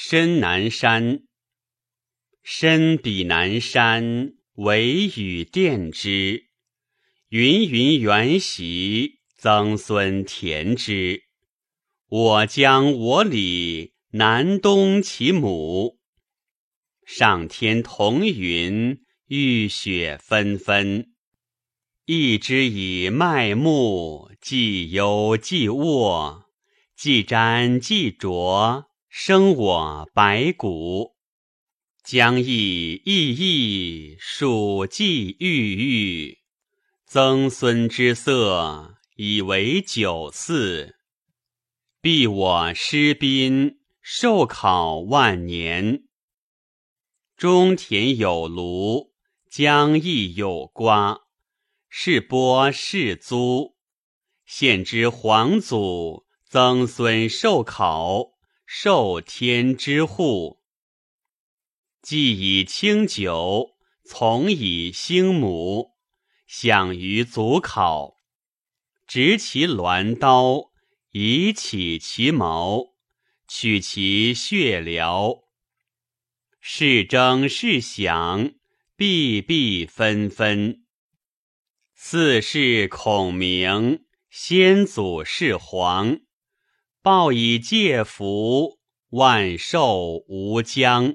深南山，深彼南山，惟与奠之。芸芸原习，曾孙田之。我将我里，南东其母。上天同云，欲雪纷纷。一之以麦木，既忧既卧，既沾既浊。生我白骨，将意意意，属稷郁郁。曾孙之色，以为酒肆。必我失宾，受考万年。中田有庐，江邑有瓜，是播是租。献之皇祖，曾孙受考。受天之护，既以清酒，从以兴母，享于足考，执其鸾刀，以起其矛，取其血疗。是征是享，弊弊纷纷。四世孔明，先祖是皇。报以戒福，万寿无疆。